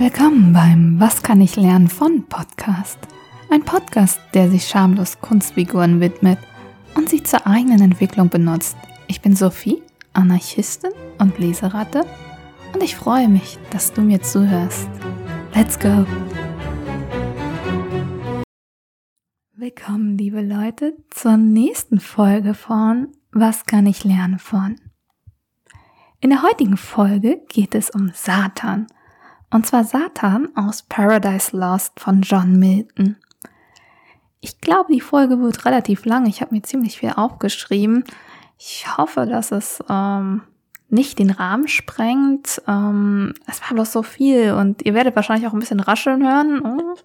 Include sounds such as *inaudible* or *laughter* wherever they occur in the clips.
Willkommen beim Was kann ich lernen von Podcast. Ein Podcast, der sich schamlos Kunstfiguren widmet und sie zur eigenen Entwicklung benutzt. Ich bin Sophie, Anarchistin und Leseratte und ich freue mich, dass du mir zuhörst. Let's go! Willkommen, liebe Leute, zur nächsten Folge von Was kann ich lernen von? In der heutigen Folge geht es um Satan. Und zwar Satan aus Paradise Lost von John Milton. Ich glaube, die Folge wird relativ lang. Ich habe mir ziemlich viel aufgeschrieben. Ich hoffe, dass es ähm, nicht den Rahmen sprengt. Ähm, es war bloß so viel und ihr werdet wahrscheinlich auch ein bisschen rascheln hören äh,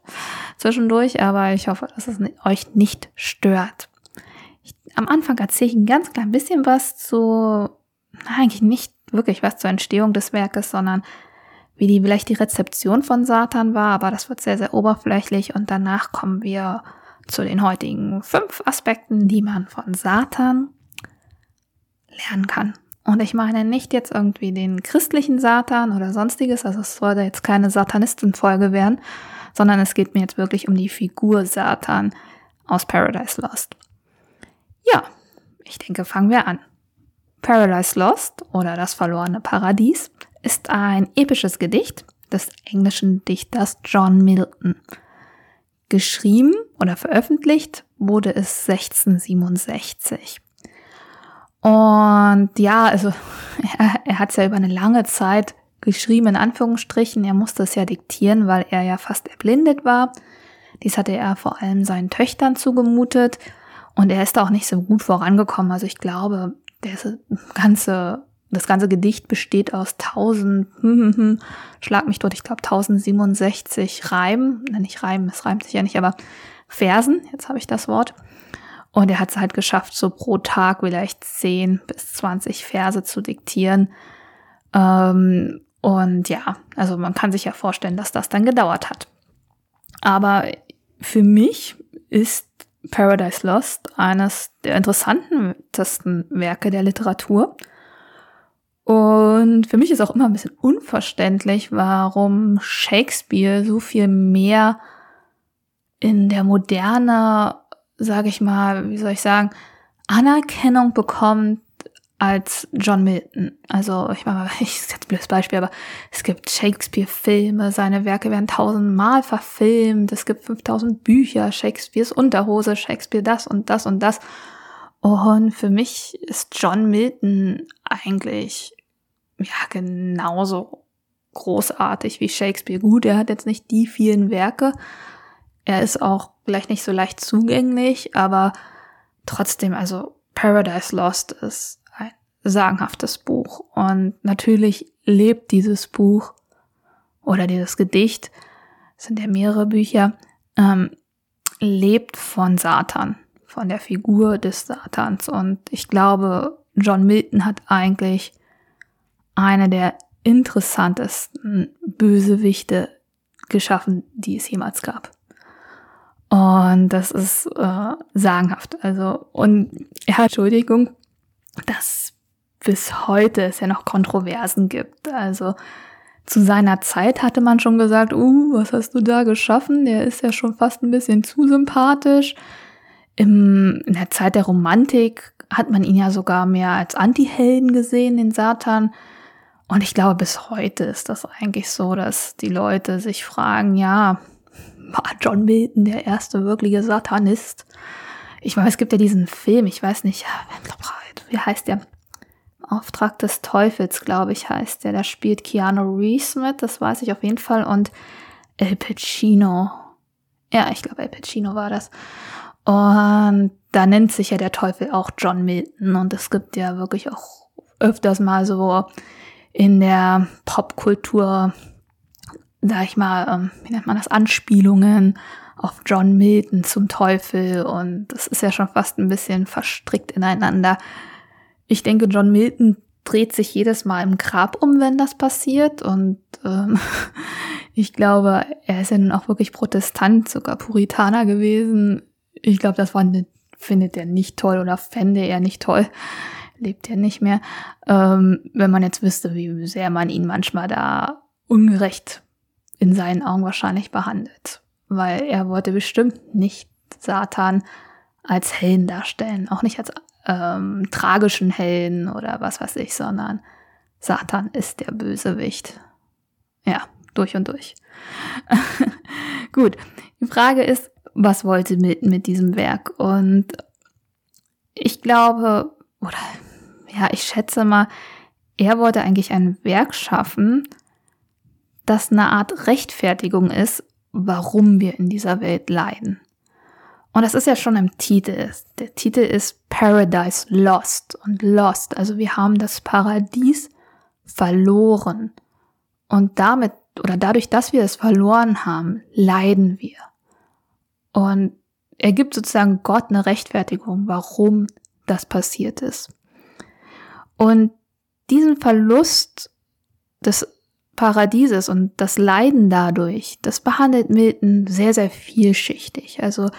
zwischendurch, aber ich hoffe, dass es euch nicht stört. Ich, am Anfang erzähle ich ein ganz klein bisschen was zu, eigentlich nicht wirklich was zur Entstehung des Werkes, sondern wie die vielleicht die Rezeption von Satan war, aber das wird sehr, sehr oberflächlich und danach kommen wir zu den heutigen fünf Aspekten, die man von Satan lernen kann. Und ich meine nicht jetzt irgendwie den christlichen Satan oder sonstiges, also es sollte jetzt keine Satanistenfolge werden, sondern es geht mir jetzt wirklich um die Figur Satan aus Paradise Lost. Ja, ich denke, fangen wir an. Paradise Lost oder das verlorene Paradies ist ein episches Gedicht des englischen Dichters John Milton. Geschrieben oder veröffentlicht wurde es 1667. Und ja, also *laughs* er, er hat es ja über eine lange Zeit geschrieben, in Anführungsstrichen. Er musste es ja diktieren, weil er ja fast erblindet war. Dies hatte er vor allem seinen Töchtern zugemutet. Und er ist auch nicht so gut vorangekommen. Also ich glaube, das *laughs* ganze, das ganze Gedicht besteht aus 1000, hm, hm, hm, schlag mich tot, ich glaube 1067 Reimen. Nicht Reimen, es reimt sich ja nicht, aber Versen, jetzt habe ich das Wort. Und er hat es halt geschafft, so pro Tag vielleicht 10 bis 20 Verse zu diktieren. Ähm, und ja, also man kann sich ja vorstellen, dass das dann gedauert hat. Aber für mich ist Paradise Lost eines der interessantesten Werke der Literatur. Und für mich ist auch immer ein bisschen unverständlich, warum Shakespeare so viel mehr in der Moderne sage ich mal, wie soll ich sagen, Anerkennung bekommt als John Milton. Also ich meine, *laughs* ich ist jetzt ein blödes Beispiel, aber es gibt Shakespeare-Filme, seine Werke werden tausendmal verfilmt, es gibt 5000 Bücher, Shakespeares Unterhose, Shakespeare das und das und das. Und für mich ist John Milton eigentlich ja genauso großartig wie Shakespeare. Gut, er hat jetzt nicht die vielen Werke, er ist auch vielleicht nicht so leicht zugänglich, aber trotzdem, also Paradise Lost ist ein sagenhaftes Buch. Und natürlich lebt dieses Buch oder dieses Gedicht, es sind ja mehrere Bücher, ähm, lebt von Satan, von der Figur des Satans. Und ich glaube, John Milton hat eigentlich eine der interessantesten Bösewichte geschaffen, die es jemals gab. Und das ist äh, sagenhaft. Also, und ja, Entschuldigung, dass bis heute es ja noch Kontroversen gibt. Also zu seiner Zeit hatte man schon gesagt, uh, was hast du da geschaffen? Der ist ja schon fast ein bisschen zu sympathisch. Im, in der Zeit der Romantik hat man ihn ja sogar mehr als Anti-Helden gesehen, den Satan. Und ich glaube, bis heute ist das eigentlich so, dass die Leute sich fragen, ja, war John Milton der erste wirkliche Satanist. Ich meine, es gibt ja diesen Film, ich weiß nicht, wie heißt der? Auftrag des Teufels, glaube ich, heißt der. Da spielt Keanu Reeves mit, das weiß ich auf jeden Fall. Und El Pacino. Ja, ich glaube, El Pacino war das. Und da nennt sich ja der Teufel auch John Milton. Und es gibt ja wirklich auch öfters mal so in der Popkultur sag ich mal, ähm, wie nennt man das, Anspielungen auf John Milton zum Teufel und das ist ja schon fast ein bisschen verstrickt ineinander. Ich denke, John Milton dreht sich jedes Mal im Grab um, wenn das passiert und ähm, *laughs* ich glaube, er ist ja nun auch wirklich Protestant, sogar Puritaner gewesen. Ich glaube, das war eine, findet er nicht toll oder fände er nicht toll. Lebt er nicht mehr. Ähm, wenn man jetzt wüsste, wie sehr man ihn manchmal da ungerecht in seinen Augen wahrscheinlich behandelt, weil er wollte bestimmt nicht Satan als Helden darstellen, auch nicht als ähm, tragischen Helden oder was weiß ich, sondern Satan ist der Bösewicht. Ja, durch und durch. *laughs* Gut, die Frage ist, was wollte mit mit diesem Werk? Und ich glaube, oder ja, ich schätze mal, er wollte eigentlich ein Werk schaffen, das eine Art Rechtfertigung ist, warum wir in dieser Welt leiden. Und das ist ja schon im Titel. Der Titel ist Paradise Lost und Lost. Also wir haben das Paradies verloren. Und damit oder dadurch, dass wir es verloren haben, leiden wir. Und er gibt sozusagen Gott eine Rechtfertigung, warum das passiert ist. Und diesen Verlust des Paradieses und das Leiden dadurch, das behandelt Milton sehr, sehr vielschichtig. Also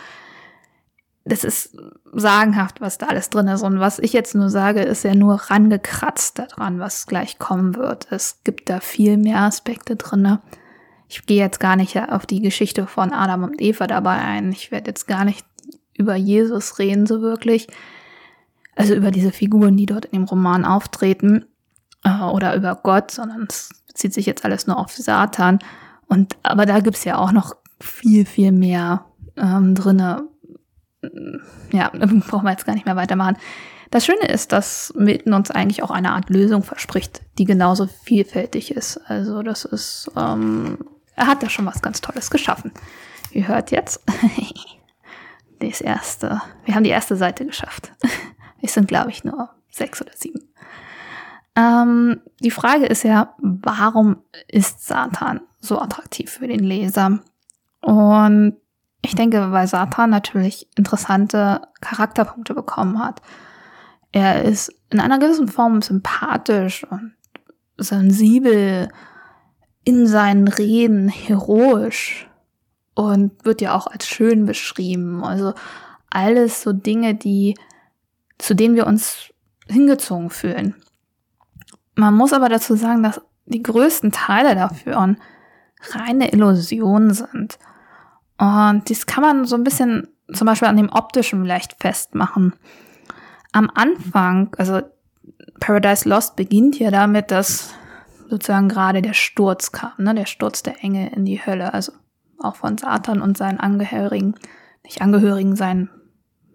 das ist sagenhaft, was da alles drin ist. Und was ich jetzt nur sage, ist ja nur rangekratzt daran, was gleich kommen wird. Es gibt da viel mehr Aspekte drin. Ich gehe jetzt gar nicht auf die Geschichte von Adam und Eva dabei ein. Ich werde jetzt gar nicht über Jesus reden, so wirklich. Also über diese Figuren, die dort in dem Roman auftreten. Äh, oder über Gott, sondern es bezieht sich jetzt alles nur auf Satan. Und aber da gibt's ja auch noch viel, viel mehr ähm, drinne ja, *laughs* brauchen wir jetzt gar nicht mehr weitermachen. Das Schöne ist, dass Milton uns eigentlich auch eine Art Lösung verspricht, die genauso vielfältig ist. Also das ist, ähm, er hat da schon was ganz Tolles geschaffen. Ihr hört jetzt *laughs* das erste, wir haben die erste Seite geschafft. *laughs* Es sind, glaube ich, nur sechs oder sieben. Ähm, die Frage ist ja, warum ist Satan so attraktiv für den Leser? Und ich denke, weil Satan natürlich interessante Charakterpunkte bekommen hat. Er ist in einer gewissen Form sympathisch und sensibel in seinen Reden, heroisch und wird ja auch als schön beschrieben. Also alles so Dinge, die, zu denen wir uns hingezogen fühlen. Man muss aber dazu sagen, dass die größten Teile dafür reine Illusionen sind. Und dies kann man so ein bisschen zum Beispiel an dem optischen leicht festmachen. Am Anfang, also Paradise Lost beginnt ja damit, dass sozusagen gerade der Sturz kam, ne? der Sturz der Engel in die Hölle, also auch von Satan und seinen Angehörigen, nicht Angehörigen, sein,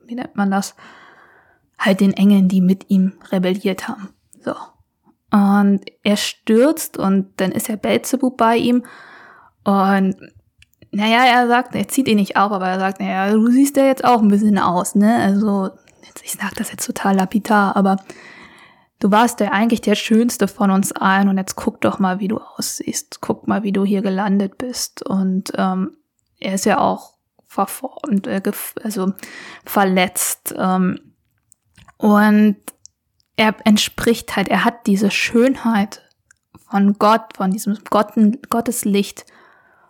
wie nennt man das? Halt den Engeln, die mit ihm rebelliert haben. So. Und er stürzt und dann ist ja Belzebub bei ihm und naja, er sagt, er zieht ihn nicht auf, aber er sagt, naja, du siehst ja jetzt auch ein bisschen aus, ne? Also, ich sag das jetzt total lapidar, aber du warst ja eigentlich der Schönste von uns allen und jetzt guck doch mal, wie du aussiehst. Guck mal, wie du hier gelandet bist. Und ähm, er ist ja auch verformt, äh, also verletzt. Ähm, und er entspricht halt, er hat diese Schönheit von Gott, von diesem Gotten, Gottes Licht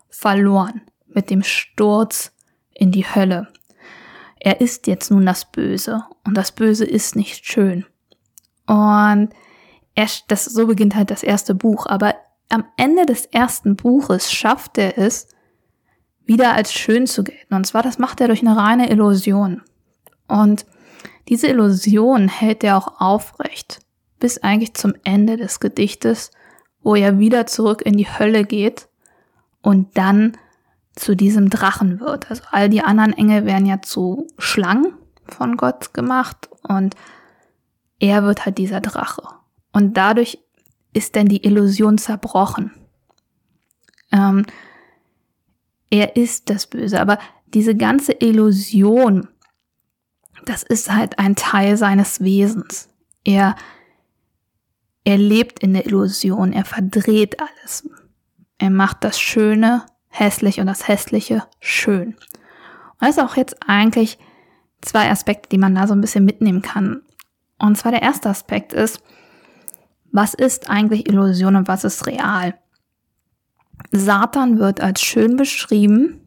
verloren mit dem Sturz in die Hölle. Er ist jetzt nun das Böse und das Böse ist nicht schön. Und er, das, so beginnt halt das erste Buch, aber am Ende des ersten Buches schafft er es, wieder als schön zu gelten. Und zwar, das macht er durch eine reine Illusion. Und diese Illusion hält er auch aufrecht, bis eigentlich zum Ende des Gedichtes, wo er wieder zurück in die Hölle geht und dann zu diesem Drachen wird. Also all die anderen Engel werden ja zu Schlangen von Gott gemacht und er wird halt dieser Drache. Und dadurch ist denn die Illusion zerbrochen. Ähm, er ist das Böse, aber diese ganze Illusion, das ist halt ein Teil seines Wesens. Er, er lebt in der Illusion, er verdreht alles. Er macht das Schöne hässlich und das Hässliche schön. Und das ist auch jetzt eigentlich zwei Aspekte, die man da so ein bisschen mitnehmen kann. Und zwar der erste Aspekt ist, was ist eigentlich Illusion und was ist real? Satan wird als schön beschrieben,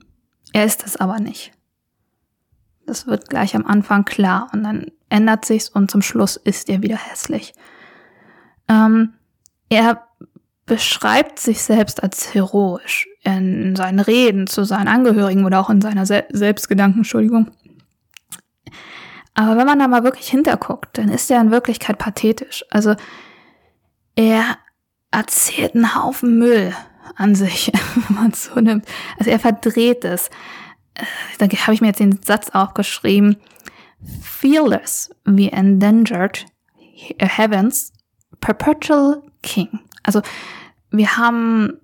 er ist es aber nicht. Das wird gleich am Anfang klar und dann ändert sich's und zum Schluss ist er wieder hässlich. Ähm, er beschreibt sich selbst als heroisch in seinen Reden zu seinen Angehörigen oder auch in seiner Se Selbstgedanken, Entschuldigung. Aber wenn man da mal wirklich hinterguckt, dann ist er in Wirklichkeit pathetisch. Also er erzählt einen Haufen Müll an sich, *laughs* wenn man es so nimmt. Also er verdreht es. Da habe ich mir jetzt den Satz aufgeschrieben. Fearless, wie endangered heavens, perpetual king. Also wir haben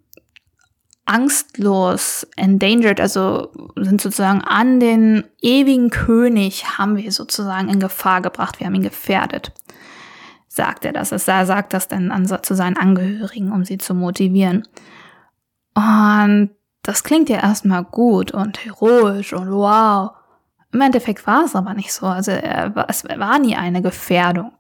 angstlos, endangered, also sind sozusagen an den ewigen König haben wir sozusagen in Gefahr gebracht, wir haben ihn gefährdet. Sagt er das? Er sagt das dann an, zu seinen Angehörigen, um sie zu motivieren. Und das klingt ja erstmal gut und heroisch und wow. Im Endeffekt war es aber nicht so. Also er, es war nie eine Gefährdung.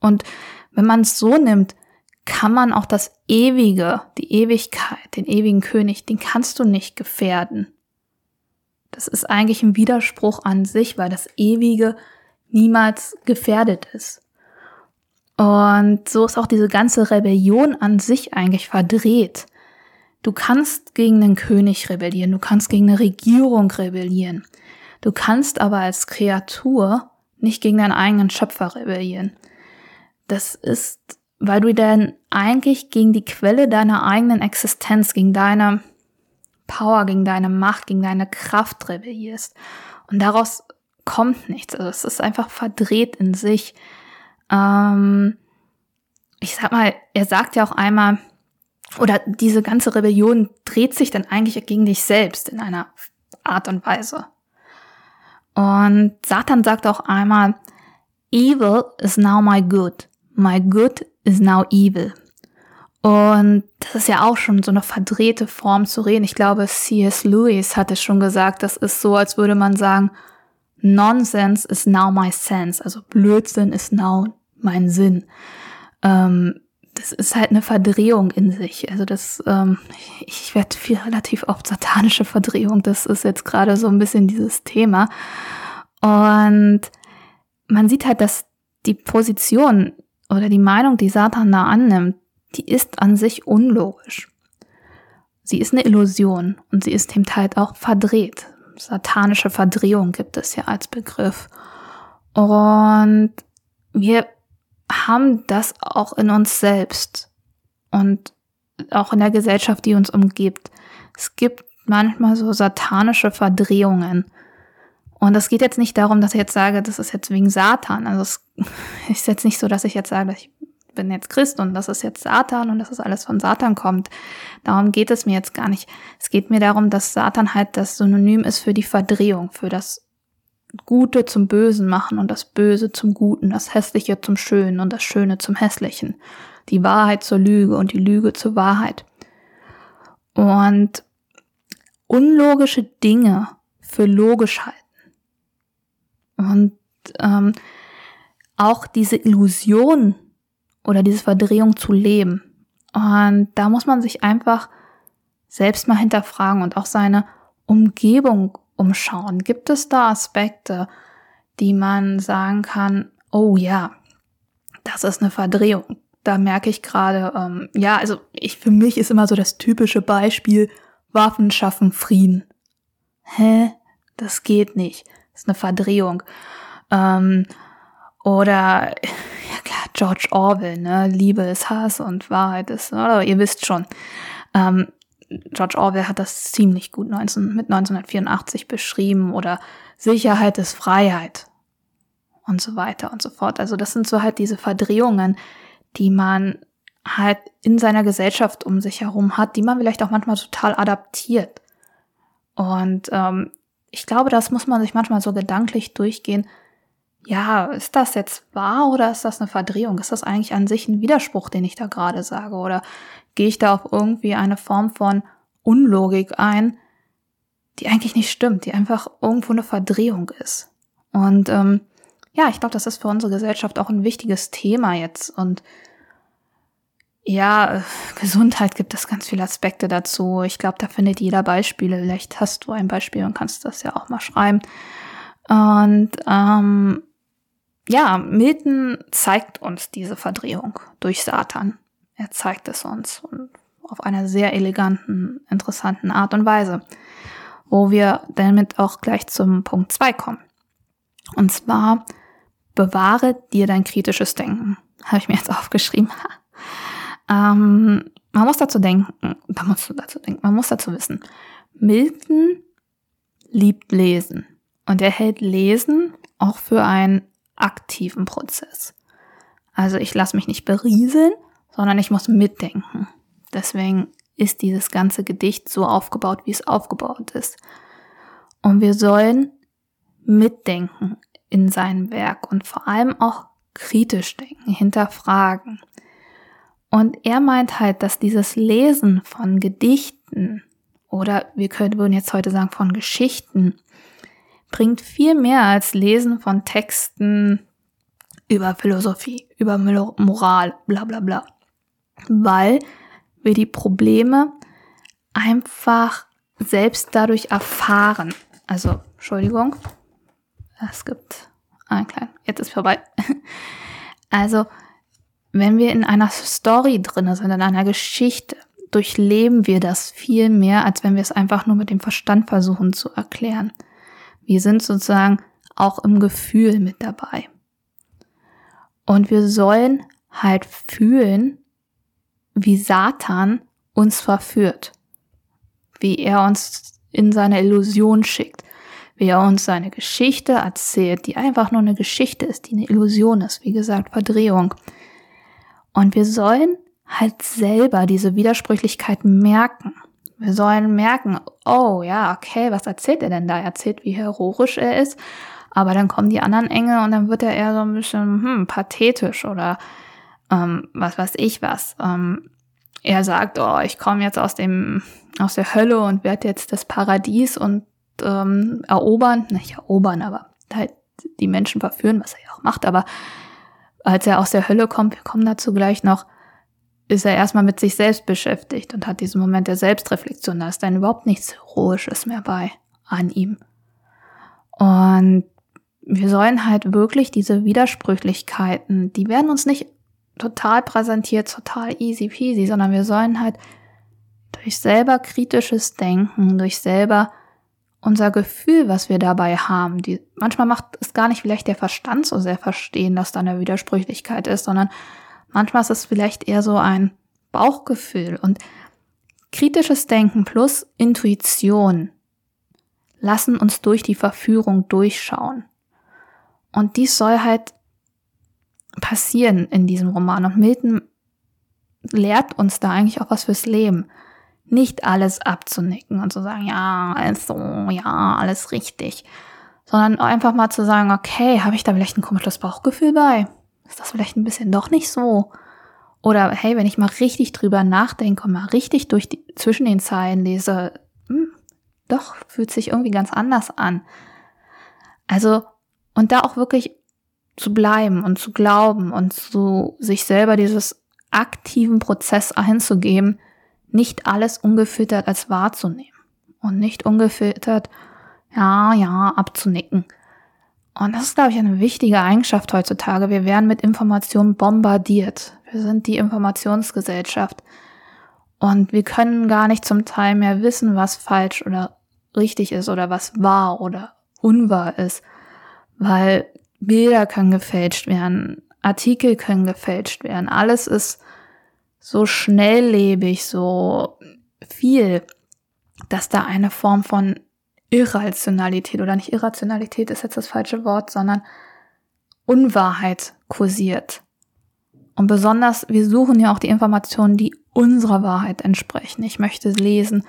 Und wenn man es so nimmt, kann man auch das Ewige, die Ewigkeit, den ewigen König, den kannst du nicht gefährden. Das ist eigentlich ein Widerspruch an sich, weil das Ewige niemals gefährdet ist. Und so ist auch diese ganze Rebellion an sich eigentlich verdreht. Du kannst gegen den König rebellieren, du kannst gegen eine Regierung rebellieren. Du kannst aber als Kreatur nicht gegen deinen eigenen Schöpfer rebellieren. Das ist weil du dann eigentlich gegen die Quelle deiner eigenen Existenz, gegen deine Power, gegen deine Macht, gegen deine Kraft rebellierst. Und daraus kommt nichts. Also es ist einfach verdreht in sich. Ähm, ich sag mal, er sagt ja auch einmal, oder diese ganze Rebellion dreht sich dann eigentlich gegen dich selbst in einer Art und Weise. Und Satan sagt auch einmal, Evil is now my good. My good is now evil. Und das ist ja auch schon so eine verdrehte Form zu reden. Ich glaube, C.S. Lewis hat es schon gesagt, das ist so, als würde man sagen, Nonsense is now my sense. Also Blödsinn ist now mein Sinn. Ähm, das ist halt eine Verdrehung in sich. Also das, ähm, ich werde viel relativ oft satanische Verdrehung. Das ist jetzt gerade so ein bisschen dieses Thema. Und man sieht halt, dass die Position oder die Meinung, die Satan da annimmt, die ist an sich unlogisch. Sie ist eine Illusion und sie ist eben halt auch verdreht. Satanische Verdrehung gibt es ja als Begriff. Und wir haben das auch in uns selbst und auch in der Gesellschaft, die uns umgibt. Es gibt manchmal so satanische Verdrehungen. Und es geht jetzt nicht darum, dass ich jetzt sage, das ist jetzt wegen Satan. Also es *laughs* ist jetzt nicht so, dass ich jetzt sage, ich bin jetzt Christ und das ist jetzt Satan und dass es alles von Satan kommt. Darum geht es mir jetzt gar nicht. Es geht mir darum, dass Satan halt das Synonym ist für die Verdrehung, für das Gute zum Bösen machen und das Böse zum Guten, das Hässliche zum Schönen und das Schöne zum Hässlichen, die Wahrheit zur Lüge und die Lüge zur Wahrheit. Und unlogische Dinge für logisch halten und ähm, auch diese Illusion oder diese Verdrehung zu leben. Und da muss man sich einfach selbst mal hinterfragen und auch seine Umgebung umschauen. Gibt es da Aspekte, die man sagen kann, oh ja, das ist eine Verdrehung. Da merke ich gerade, ähm, ja, also ich für mich ist immer so das typische Beispiel, Waffen schaffen Frieden. Hä? Das geht nicht ist eine Verdrehung. Ähm, oder, *laughs* ja klar, George Orwell, ne? Liebe ist Hass und Wahrheit ist, oder ihr wisst schon. Ähm, George Orwell hat das ziemlich gut 19, mit 1984 beschrieben oder Sicherheit ist Freiheit und so weiter und so fort. Also das sind so halt diese Verdrehungen, die man halt in seiner Gesellschaft um sich herum hat, die man vielleicht auch manchmal total adaptiert. Und ähm, ich glaube, das muss man sich manchmal so gedanklich durchgehen. Ja, ist das jetzt wahr oder ist das eine Verdrehung? Ist das eigentlich an sich ein Widerspruch, den ich da gerade sage? Oder gehe ich da auf irgendwie eine Form von Unlogik ein, die eigentlich nicht stimmt, die einfach irgendwo eine Verdrehung ist? Und ähm, ja, ich glaube, das ist für unsere Gesellschaft auch ein wichtiges Thema jetzt. Und ja, Gesundheit gibt es ganz viele Aspekte dazu. Ich glaube, da findet jeder Beispiele. Vielleicht hast du ein Beispiel und kannst das ja auch mal schreiben. Und ähm, ja, Milton zeigt uns diese Verdrehung durch Satan. Er zeigt es uns und auf einer sehr eleganten, interessanten Art und Weise, wo wir damit auch gleich zum Punkt zwei kommen. Und zwar bewahre dir dein kritisches Denken. Habe ich mir jetzt *laughs* aufgeschrieben. ähm, man muss dazu denken, man muss dazu denken, man muss dazu wissen. Milton liebt Lesen und er hält Lesen auch für einen aktiven Prozess. Also ich lasse mich nicht berieseln, sondern ich muss mitdenken. Deswegen ist dieses ganze Gedicht so aufgebaut, wie es aufgebaut ist. Und wir sollen mitdenken in seinem Werk und vor allem auch kritisch denken, hinterfragen. Und er meint halt, dass dieses Lesen von Gedichten oder wir können, würden jetzt heute sagen von Geschichten bringt viel mehr als Lesen von Texten über Philosophie, über Moral, bla bla bla. Weil wir die Probleme einfach selbst dadurch erfahren. Also, Entschuldigung, es gibt einen kleinen, jetzt ist vorbei. *laughs* Also, wenn wir in einer Story drin sind, in einer Geschichte, durchleben wir das viel mehr, als wenn wir es einfach nur mit dem Verstand versuchen zu erklären. Wir sind sozusagen auch im Gefühl mit dabei. Und wir sollen halt fühlen, wie Satan uns verführt, wie er uns in seine Illusion schickt, wie er uns seine Geschichte erzählt, die einfach nur eine Geschichte ist, die eine Illusion ist, wie gesagt, Verdrehung. Und wir sollen halt selber diese Widersprüchlichkeiten merken. Wir sollen merken, oh ja, okay, was erzählt er denn da? Er erzählt, wie heroisch er ist, aber dann kommen die anderen Engel und dann wird er eher so ein bisschen hm, pathetisch oder ähm, was weiß ich was. Ähm, er sagt, oh, ich komme jetzt aus dem aus der Hölle und werde jetzt das Paradies und ähm, erobern, nicht erobern, aber halt die Menschen verführen, was er ja auch macht. Aber als er aus der Hölle kommt, wir kommen dazu gleich noch, ist er erstmal mit sich selbst beschäftigt und hat diesen Moment der Selbstreflexion. Da ist dann überhaupt nichts Heroisches mehr bei an ihm. Und wir sollen halt wirklich diese Widersprüchlichkeiten, die werden uns nicht total präsentiert, total easy peasy, sondern wir sollen halt durch selber kritisches Denken, durch selber unser Gefühl, was wir dabei haben, die, manchmal macht es gar nicht vielleicht der Verstand so sehr verstehen, dass da eine Widersprüchlichkeit ist, sondern Manchmal ist es vielleicht eher so ein Bauchgefühl und kritisches Denken plus Intuition lassen uns durch die Verführung durchschauen. Und dies soll halt passieren in diesem Roman. Und Milton lehrt uns da eigentlich auch was fürs Leben. Nicht alles abzunicken und zu sagen, ja, also, ja, alles richtig. Sondern einfach mal zu sagen, okay, habe ich da vielleicht ein komisches Bauchgefühl bei? ist das vielleicht ein bisschen doch nicht so? Oder hey, wenn ich mal richtig drüber nachdenke und mal richtig durch die, zwischen den Zeilen lese, hm, doch, fühlt sich irgendwie ganz anders an. Also, und da auch wirklich zu bleiben und zu glauben und zu sich selber dieses aktiven Prozess einzugeben, nicht alles ungefiltert als wahrzunehmen und nicht ungefiltert, ja, ja, abzunicken. Und das ist, glaube ich, eine wichtige Eigenschaft heutzutage. Wir werden mit Informationen bombardiert. Wir sind die Informationsgesellschaft. Und wir können gar nicht zum Teil mehr wissen, was falsch oder richtig ist oder was wahr oder unwahr ist. Weil Bilder können gefälscht werden, Artikel können gefälscht werden. Alles ist so schnelllebig, so viel, dass da eine Form von Irrationalität oder nicht Irrationalität ist jetzt das falsche Wort, sondern Unwahrheit kursiert. Und besonders, wir suchen ja auch die Informationen, die unserer Wahrheit entsprechen. Ich möchte lesen,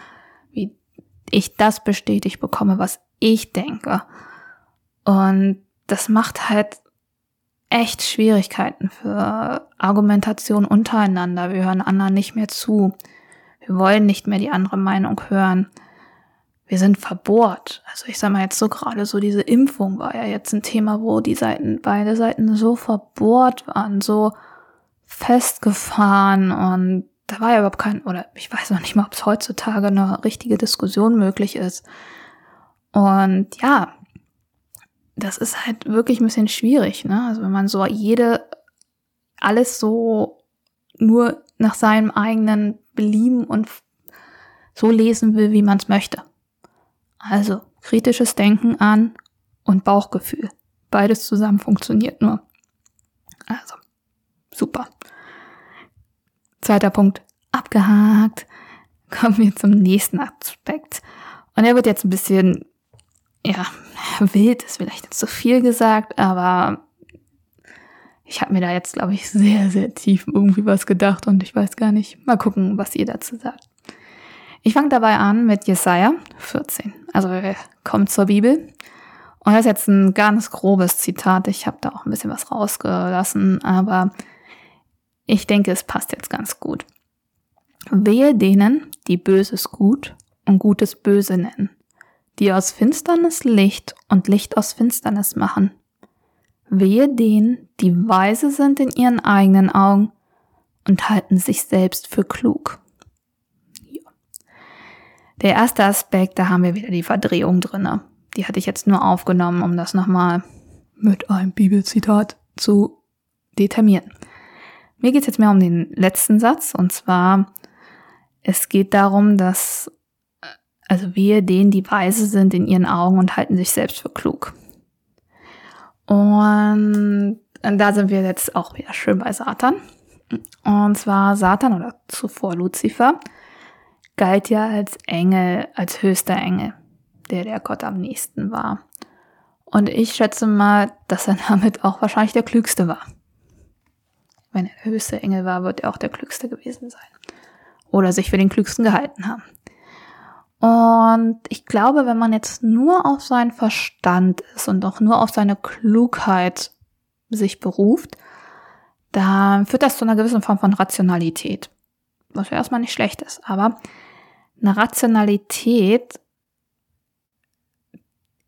wie ich das bestätigt bekomme, was ich denke. Und das macht halt echt Schwierigkeiten für Argumentation untereinander. Wir hören anderen nicht mehr zu. Wir wollen nicht mehr die andere Meinung hören wir sind verbohrt. Also ich sag mal jetzt so gerade so diese Impfung war ja jetzt ein Thema, wo die Seiten, beide Seiten so verbohrt waren, so festgefahren und da war ja überhaupt kein, oder ich weiß noch nicht mal, ob es heutzutage eine richtige Diskussion möglich ist. Und ja, das ist halt wirklich ein bisschen schwierig, ne? Also wenn man so jede, alles so nur nach seinem eigenen Belieben und so lesen will, wie man es möchte. Also kritisches Denken an und Bauchgefühl. Beides zusammen funktioniert nur. Also, super. Zweiter Punkt, abgehakt. Kommen wir zum nächsten Aspekt. Und er wird jetzt ein bisschen, ja, wild ist vielleicht zu viel gesagt, aber ich habe mir da jetzt, glaube ich, sehr, sehr tief irgendwie was gedacht und ich weiß gar nicht. Mal gucken, was ihr dazu sagt. Ich fange dabei an mit Jesaja 14. Also wir kommen zur Bibel. Und das ist jetzt ein ganz grobes Zitat. Ich habe da auch ein bisschen was rausgelassen, aber ich denke, es passt jetzt ganz gut. Wehe denen, die Böses gut und Gutes böse nennen, die aus Finsternis Licht und Licht aus Finsternis machen Wehe denen, die weise sind in ihren eigenen Augen und halten sich selbst für klug. Ja. Der erste Aspekt, da haben wir wieder die Verdrehung drinne. Die hatte ich jetzt nur aufgenommen, um das nochmal mit einem Bibelzitat zu determinieren. Mir geht es jetzt mehr um den letzten Satz und zwar, es geht darum, dass, also wehe denen, die weise sind in ihren Augen und halten sich selbst für klug. Und da sind wir jetzt auch wieder schön bei Satan. Und zwar Satan oder zuvor Luzifer galt ja als Engel, als höchster Engel, der der Gott am nächsten war. Und ich schätze mal, dass er damit auch wahrscheinlich der klügste war. Wenn er der höchste Engel war, wird er auch der klügste gewesen sein. Oder sich für den klügsten gehalten haben. Und ich glaube, wenn man jetzt nur auf seinen Verstand ist und auch nur auf seine Klugheit sich beruft, dann führt das zu einer gewissen Form von Rationalität. Was ja erstmal nicht schlecht ist. Aber eine Rationalität,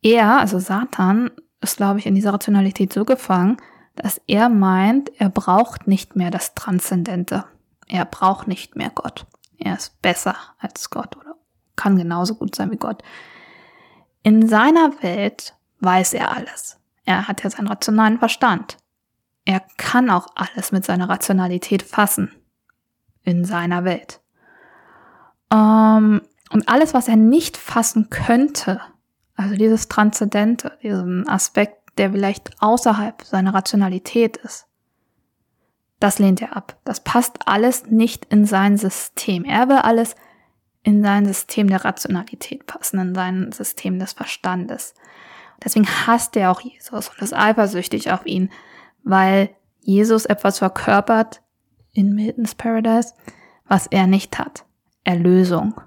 er, also Satan, ist, glaube ich, in dieser Rationalität so gefangen, dass er meint, er braucht nicht mehr das Transzendente. Er braucht nicht mehr Gott. Er ist besser als Gott oder kann genauso gut sein wie Gott. In seiner Welt weiß er alles. Er hat ja seinen rationalen Verstand. Er kann auch alles mit seiner Rationalität fassen. In seiner Welt. Ähm, und alles, was er nicht fassen könnte, also dieses Transzendente, diesen Aspekt, der vielleicht außerhalb seiner Rationalität ist, das lehnt er ab. Das passt alles nicht in sein System. Er will alles in sein System der Rationalität passen, in sein System des Verstandes. Deswegen hasst er auch Jesus und ist eifersüchtig auf ihn, weil Jesus etwas verkörpert in Milton's Paradise, was er nicht hat. Erlösung,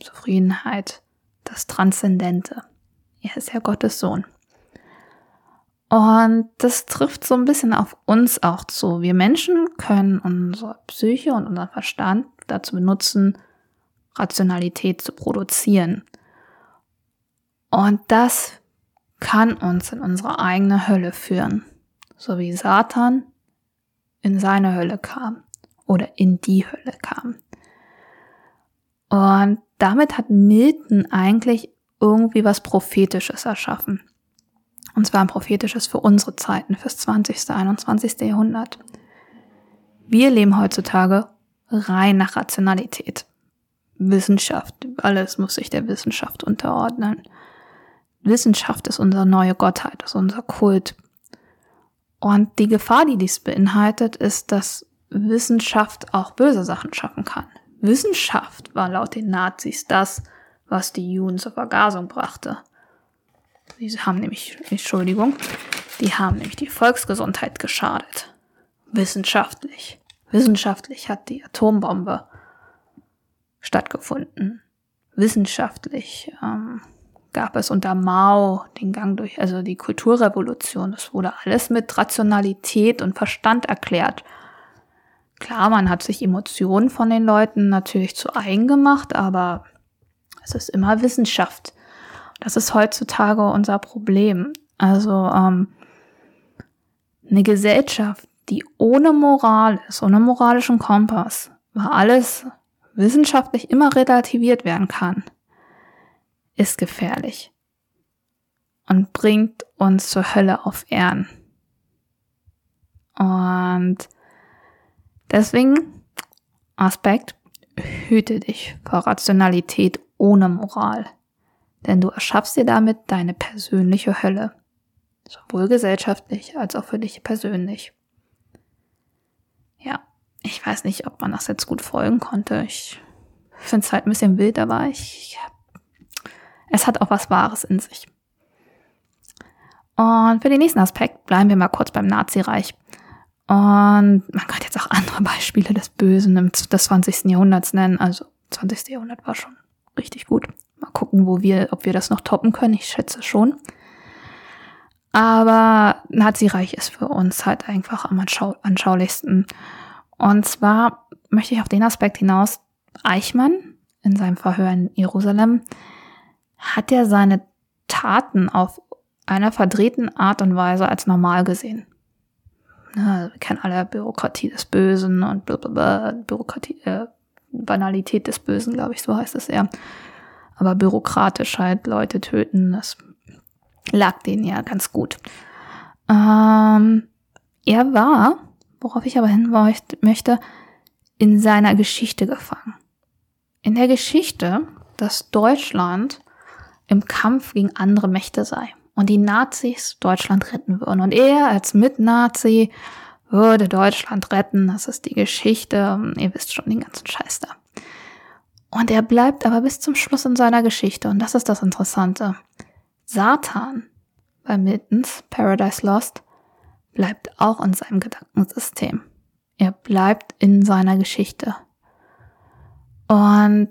Zufriedenheit, das Transzendente. Er ist ja Gottes Sohn. Und das trifft so ein bisschen auf uns auch zu. Wir Menschen können unsere Psyche und unseren Verstand dazu benutzen, Rationalität zu produzieren. Und das kann uns in unsere eigene Hölle führen, so wie Satan in seine Hölle kam oder in die Hölle kam. Und damit hat Milton eigentlich irgendwie was Prophetisches erschaffen. Und zwar ein prophetisches für unsere Zeiten, fürs 20., 21. Jahrhundert. Wir leben heutzutage rein nach Rationalität. Wissenschaft, alles muss sich der Wissenschaft unterordnen. Wissenschaft ist unsere neue Gottheit, ist unser Kult. Und die Gefahr, die dies beinhaltet, ist, dass Wissenschaft auch böse Sachen schaffen kann. Wissenschaft war laut den Nazis das, was die Juden zur Vergasung brachte. Sie haben nämlich, Entschuldigung, die haben nämlich die Volksgesundheit geschadet. Wissenschaftlich. Wissenschaftlich hat die Atombombe stattgefunden. Wissenschaftlich ähm, gab es unter Mao den Gang durch, also die Kulturrevolution. Das wurde alles mit Rationalität und Verstand erklärt. Klar, man hat sich Emotionen von den Leuten natürlich zu eigen gemacht, aber es ist immer Wissenschaft. Das ist heutzutage unser Problem. Also ähm, eine Gesellschaft, die ohne Moral ist, ohne moralischen Kompass, war alles wissenschaftlich immer relativiert werden kann, ist gefährlich und bringt uns zur Hölle auf Erden. Und deswegen Aspekt, hüte dich vor Rationalität ohne Moral. Denn du erschaffst dir damit deine persönliche Hölle. Sowohl gesellschaftlich als auch für dich persönlich. Ja, ich weiß nicht, ob man das jetzt gut folgen konnte. Ich finde es halt ein bisschen wild, aber ich, es hat auch was Wahres in sich. Und für den nächsten Aspekt bleiben wir mal kurz beim Nazireich. Und man könnte jetzt auch andere Beispiele des Bösen des 20. Jahrhunderts nennen. Also 20. Jahrhundert war schon richtig gut. Mal gucken, wo wir, ob wir das noch toppen können. Ich schätze schon. Aber Nazireich ist für uns halt einfach am anschau anschaulichsten. Und zwar möchte ich auf den Aspekt hinaus, Eichmann in seinem Verhör in Jerusalem hat er seine Taten auf einer verdrehten Art und Weise als normal gesehen. Na, wir kennen alle Bürokratie des Bösen und blablabla, Bürokratie, äh, Banalität des Bösen, glaube ich, so heißt es eher. Aber bürokratisch halt Leute töten, das lag denen ja ganz gut. Ähm, er war, worauf ich aber hin möchte, in seiner Geschichte gefangen. In der Geschichte, dass Deutschland im Kampf gegen andere Mächte sei und die Nazis Deutschland retten würden. Und er als Mitnazi würde Deutschland retten. Das ist die Geschichte. Ihr wisst schon den ganzen Scheiß da. Und er bleibt aber bis zum Schluss in seiner Geschichte. Und das ist das Interessante. Satan bei Miltons Paradise Lost bleibt auch in seinem Gedankensystem. Er bleibt in seiner Geschichte. Und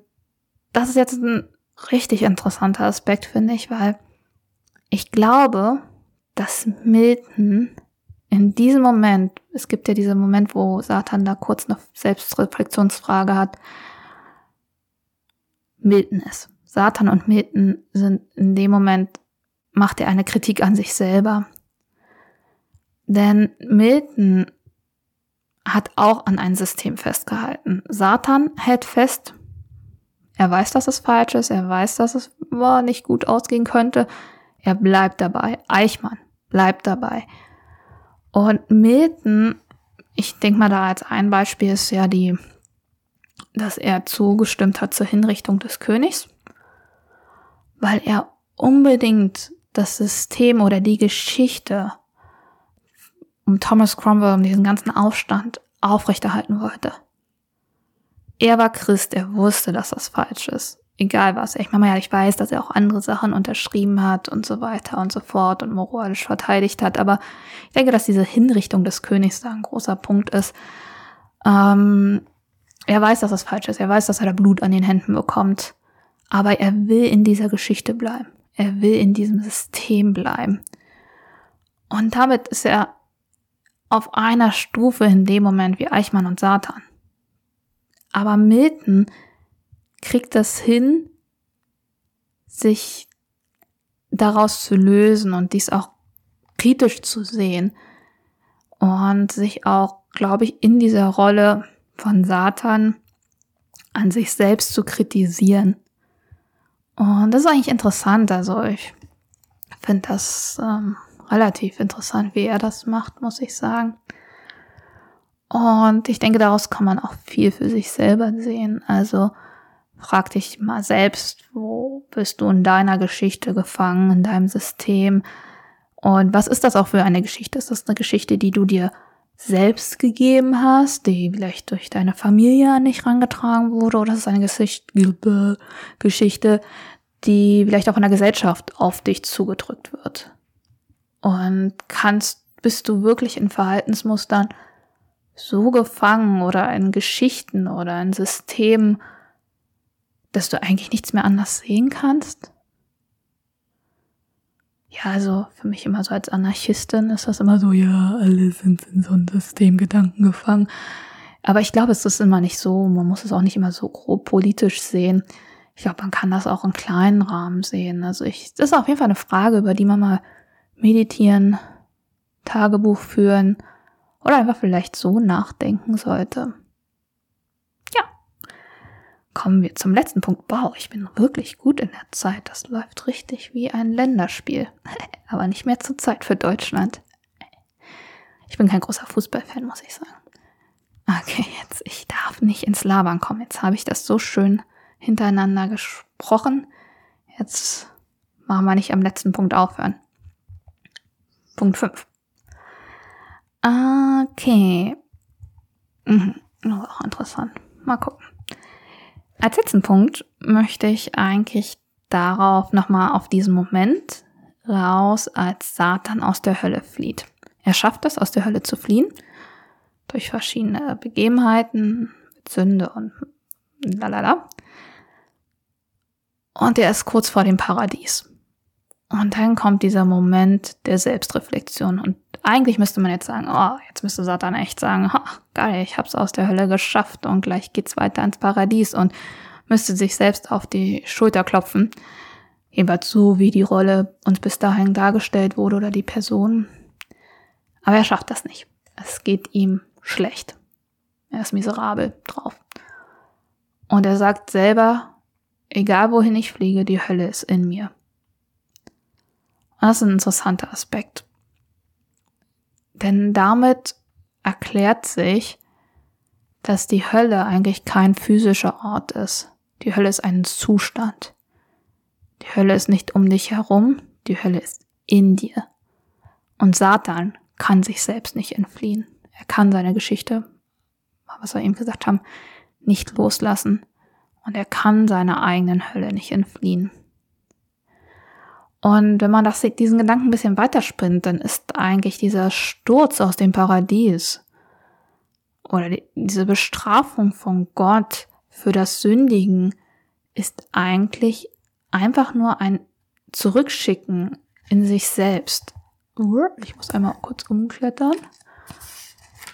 das ist jetzt ein richtig interessanter Aspekt, finde ich, weil ich glaube, dass Milton in diesem Moment, es gibt ja diesen Moment, wo Satan da kurz eine Selbstreflexionsfrage hat, Milton ist. Satan und Milton sind in dem Moment, macht er eine Kritik an sich selber. Denn Milton hat auch an ein System festgehalten. Satan hält fest, er weiß, dass es falsch ist, er weiß, dass es boah, nicht gut ausgehen könnte. Er bleibt dabei. Eichmann bleibt dabei. Und Milton, ich denke mal da als ein Beispiel ist ja die, dass er zugestimmt hat zur Hinrichtung des Königs, weil er unbedingt das System oder die Geschichte um Thomas Cromwell, um diesen ganzen Aufstand aufrechterhalten wollte. Er war Christ, er wusste, dass das falsch ist. Egal was. Ich meine, ja, ich weiß, dass er auch andere Sachen unterschrieben hat und so weiter und so fort und moralisch verteidigt hat. Aber ich denke, dass diese Hinrichtung des Königs da ein großer Punkt ist. Ähm, er weiß, dass das falsch ist. Er weiß, dass er da Blut an den Händen bekommt. Aber er will in dieser Geschichte bleiben. Er will in diesem System bleiben. Und damit ist er auf einer Stufe in dem Moment wie Eichmann und Satan. Aber Milton kriegt das hin, sich daraus zu lösen und dies auch kritisch zu sehen und sich auch, glaube ich, in dieser Rolle von Satan an sich selbst zu kritisieren. Und das ist eigentlich interessant. Also ich finde das ähm, relativ interessant, wie er das macht, muss ich sagen. Und ich denke, daraus kann man auch viel für sich selber sehen. Also frag dich mal selbst, wo bist du in deiner Geschichte gefangen, in deinem System? Und was ist das auch für eine Geschichte? Ist das eine Geschichte, die du dir selbst gegeben hast, die vielleicht durch deine Familie an dich rangetragen wurde, oder ist es eine Geschichte, Geschichte, die vielleicht auch in der Gesellschaft auf dich zugedrückt wird? Und kannst, bist du wirklich in Verhaltensmustern so gefangen oder in Geschichten oder in Systemen, dass du eigentlich nichts mehr anders sehen kannst? Ja, also für mich immer so als Anarchistin ist das immer so, ja, alle sind in so ein Systemgedanken gefangen. Aber ich glaube, es ist immer nicht so, man muss es auch nicht immer so grob politisch sehen. Ich glaube, man kann das auch in kleinen Rahmen sehen. Also ich, das ist auf jeden Fall eine Frage, über die man mal meditieren, Tagebuch führen oder einfach vielleicht so nachdenken sollte. Ja. Kommen wir zum letzten Punkt. Wow, ich bin wirklich gut in der Zeit. Das läuft richtig wie ein Länderspiel. *laughs* Aber nicht mehr zur Zeit für Deutschland. Ich bin kein großer Fußballfan, muss ich sagen. Okay, jetzt, ich darf nicht ins Labern kommen. Jetzt habe ich das so schön hintereinander gesprochen. Jetzt machen wir nicht am letzten Punkt aufhören. Punkt 5. Okay. Mhm. Auch interessant. Mal gucken. Als letzten Punkt möchte ich eigentlich darauf nochmal auf diesen Moment raus, als Satan aus der Hölle flieht. Er schafft es, aus der Hölle zu fliehen, durch verschiedene Begebenheiten, Sünde und lalala. Und er ist kurz vor dem Paradies. Und dann kommt dieser Moment der Selbstreflexion. Und eigentlich müsste man jetzt sagen, oh, jetzt müsste Satan echt sagen, ha, geil, ich hab's aus der Hölle geschafft und gleich geht's weiter ins Paradies und müsste sich selbst auf die Schulter klopfen. Jeweils so, wie die Rolle uns bis dahin dargestellt wurde oder die Person. Aber er schafft das nicht. Es geht ihm schlecht. Er ist miserabel drauf. Und er sagt selber, egal wohin ich fliege, die Hölle ist in mir. Das ist ein interessanter Aspekt. Denn damit erklärt sich, dass die Hölle eigentlich kein physischer Ort ist. Die Hölle ist ein Zustand. Die Hölle ist nicht um dich herum, die Hölle ist in dir. Und Satan kann sich selbst nicht entfliehen. Er kann seine Geschichte, was wir eben gesagt haben, nicht loslassen. Und er kann seiner eigenen Hölle nicht entfliehen. Und wenn man das, diesen Gedanken ein bisschen weiterspringt, dann ist eigentlich dieser Sturz aus dem Paradies oder die, diese Bestrafung von Gott für das Sündigen ist eigentlich einfach nur ein Zurückschicken in sich selbst. Ich muss einmal kurz umklettern.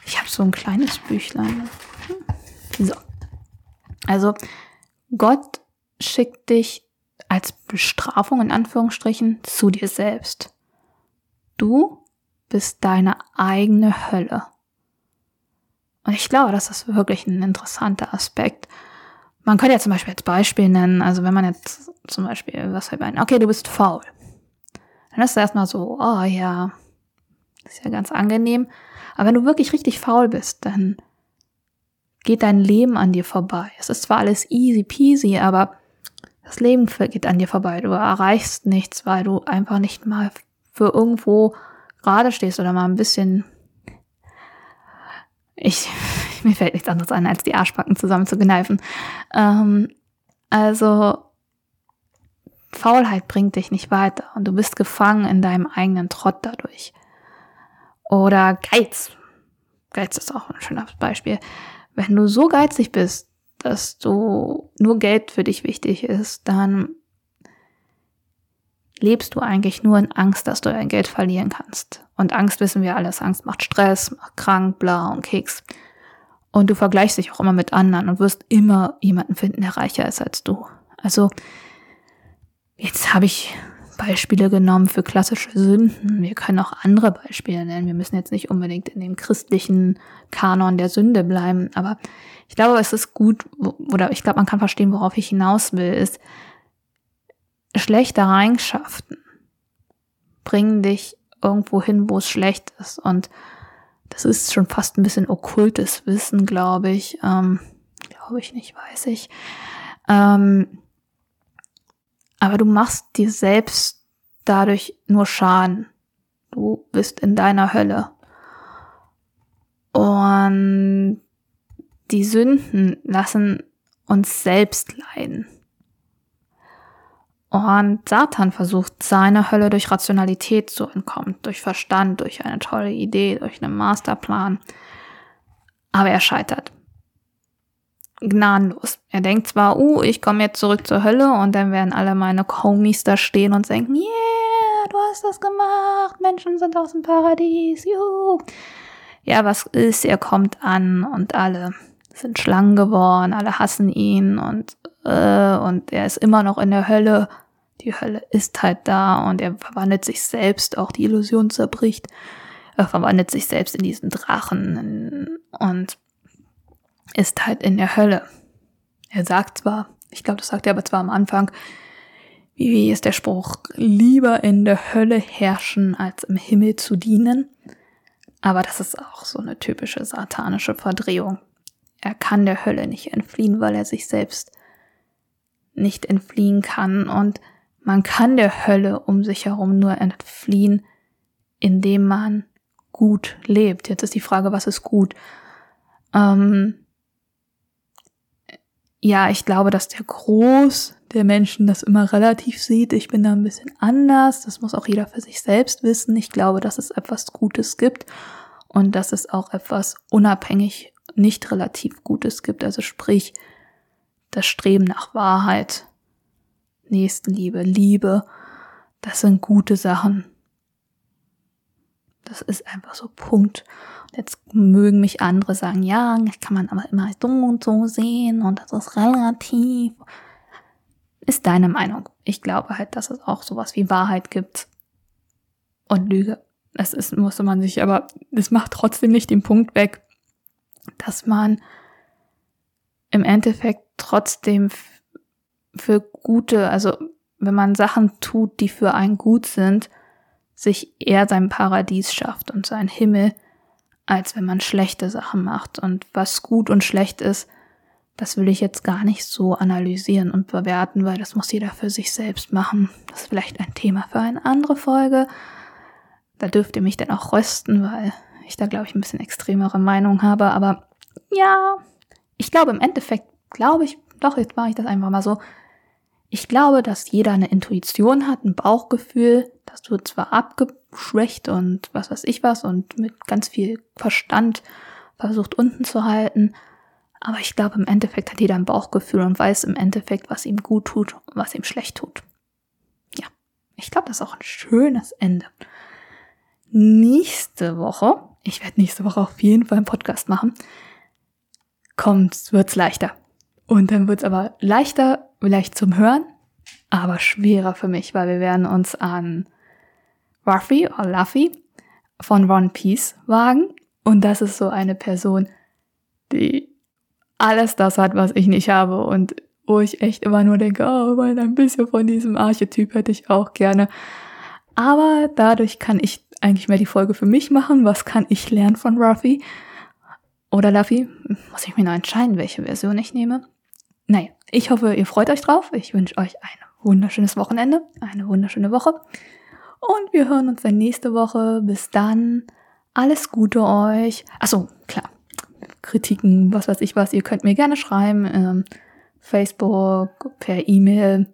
Ich habe so ein kleines Büchlein. So. Also, Gott schickt dich als Bestrafung in Anführungsstrichen zu dir selbst. Du bist deine eigene Hölle. Und ich glaube, das ist wirklich ein interessanter Aspekt. Man könnte ja zum Beispiel als Beispiel nennen, also wenn man jetzt zum Beispiel, was wir meinen, okay, du bist faul. Dann ist es erstmal so, oh ja, ist ja ganz angenehm. Aber wenn du wirklich richtig faul bist, dann geht dein Leben an dir vorbei. Es ist zwar alles easy peasy, aber das Leben geht an dir vorbei. Du erreichst nichts, weil du einfach nicht mal für irgendwo gerade stehst oder mal ein bisschen. Ich, *laughs* mir fällt nichts anderes ein, als die Arschbacken zusammen zu kneifen. Ähm, also, Faulheit bringt dich nicht weiter und du bist gefangen in deinem eigenen Trott dadurch. Oder Geiz. Geiz ist auch ein schönes Beispiel. Wenn du so geizig bist, dass du nur Geld für dich wichtig ist, dann lebst du eigentlich nur in Angst, dass du dein Geld verlieren kannst. Und Angst wissen wir alles. Angst macht Stress, macht krank, bla und Keks. Und du vergleichst dich auch immer mit anderen und wirst immer jemanden finden, der reicher ist als du. Also, jetzt habe ich Beispiele genommen für klassische Sünden. Wir können auch andere Beispiele nennen. Wir müssen jetzt nicht unbedingt in dem christlichen Kanon der Sünde bleiben. Aber ich glaube, es ist gut, oder ich glaube, man kann verstehen, worauf ich hinaus will, ist, schlechte Eigenschaften bringen dich irgendwo hin, wo es schlecht ist. Und das ist schon fast ein bisschen okkultes Wissen, glaube ich. Ähm, glaube ich nicht, weiß ich. Ähm, aber du machst dir selbst dadurch nur Schaden. Du bist in deiner Hölle. Und die Sünden lassen uns selbst leiden. Und Satan versucht seiner Hölle durch Rationalität zu entkommen, durch Verstand, durch eine tolle Idee, durch einen Masterplan. Aber er scheitert gnadenlos. Er denkt zwar, uh, ich komme jetzt zurück zur Hölle und dann werden alle meine Homies da stehen und denken, yeah, du hast das gemacht, Menschen sind aus dem Paradies, juhu. Ja, was ist, er kommt an und alle sind Schlangen geworden, alle hassen ihn und, äh, und er ist immer noch in der Hölle. Die Hölle ist halt da und er verwandelt sich selbst, auch die Illusion zerbricht. Er verwandelt sich selbst in diesen Drachen und ist halt in der Hölle. Er sagt zwar, ich glaube, das sagt er aber zwar am Anfang, wie, ist der Spruch, lieber in der Hölle herrschen, als im Himmel zu dienen. Aber das ist auch so eine typische satanische Verdrehung. Er kann der Hölle nicht entfliehen, weil er sich selbst nicht entfliehen kann. Und man kann der Hölle um sich herum nur entfliehen, indem man gut lebt. Jetzt ist die Frage, was ist gut? Ähm, ja, ich glaube, dass der Groß der Menschen das immer relativ sieht. Ich bin da ein bisschen anders. Das muss auch jeder für sich selbst wissen. Ich glaube, dass es etwas Gutes gibt und dass es auch etwas unabhängig nicht relativ Gutes gibt. Also sprich, das Streben nach Wahrheit, Nächstenliebe, Liebe, das sind gute Sachen. Das ist einfach so Punkt. Jetzt mögen mich andere sagen, ja, kann man aber immer so und so sehen und das ist relativ. Ist deine Meinung. Ich glaube halt, dass es auch sowas wie Wahrheit gibt und Lüge. Das ist, musste man sich, aber das macht trotzdem nicht den Punkt weg, dass man im Endeffekt trotzdem für gute, also wenn man Sachen tut, die für einen gut sind, sich eher sein Paradies schafft und sein Himmel, als wenn man schlechte Sachen macht. Und was gut und schlecht ist, das will ich jetzt gar nicht so analysieren und bewerten, weil das muss jeder für sich selbst machen. Das ist vielleicht ein Thema für eine andere Folge. Da dürft ihr mich dann auch rösten, weil ich da, glaube ich, ein bisschen extremere Meinung habe. Aber ja, ich glaube im Endeffekt, glaube ich, doch, jetzt mache ich das einfach mal so. Ich glaube, dass jeder eine Intuition hat, ein Bauchgefühl. Das wird zwar abgeschwächt und was weiß ich was und mit ganz viel Verstand versucht unten zu halten. Aber ich glaube, im Endeffekt hat jeder ein Bauchgefühl und weiß im Endeffekt, was ihm gut tut und was ihm schlecht tut. Ja, ich glaube, das ist auch ein schönes Ende. Nächste Woche, ich werde nächste Woche auf jeden Fall einen Podcast machen, kommt, wird's leichter. Und dann wird's aber leichter, vielleicht zum Hören, aber schwerer für mich, weil wir werden uns an Ruffy oder Luffy von One Piece wagen. Und das ist so eine Person, die alles das hat, was ich nicht habe und wo ich echt immer nur denke, oh, weil ein bisschen von diesem Archetyp hätte ich auch gerne. Aber dadurch kann ich eigentlich mehr die Folge für mich machen. Was kann ich lernen von Ruffy? Oder Luffy? Muss ich mir noch entscheiden, welche Version ich nehme. Naja, ich hoffe, ihr freut euch drauf. Ich wünsche euch ein wunderschönes Wochenende, eine wunderschöne Woche. Und wir hören uns dann nächste Woche. Bis dann. Alles Gute euch. Achso, klar. Kritiken, was weiß ich was. Ihr könnt mir gerne schreiben. Ähm, Facebook, per E-Mail.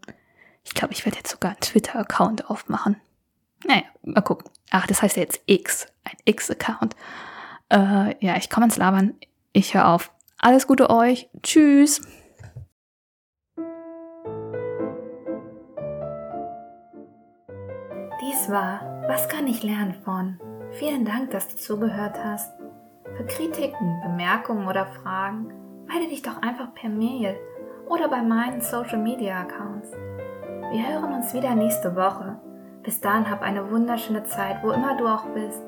Ich glaube, ich werde jetzt sogar einen Twitter-Account aufmachen. Naja, mal gucken. Ach, das heißt ja jetzt X. Ein X-Account. Äh, ja, ich komme ins Labern. Ich höre auf. Alles Gute euch. Tschüss. War Was kann ich lernen von? Vielen Dank, dass du zugehört hast. Für Kritiken, Bemerkungen oder Fragen melde dich doch einfach per Mail oder bei meinen Social Media Accounts. Wir hören uns wieder nächste Woche. Bis dahin hab eine wunderschöne Zeit, wo immer du auch bist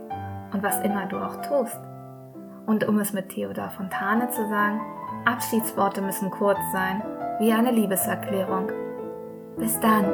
und was immer du auch tust. Und um es mit Theodor Fontane zu sagen, Abschiedsworte müssen kurz sein, wie eine Liebeserklärung. Bis dann.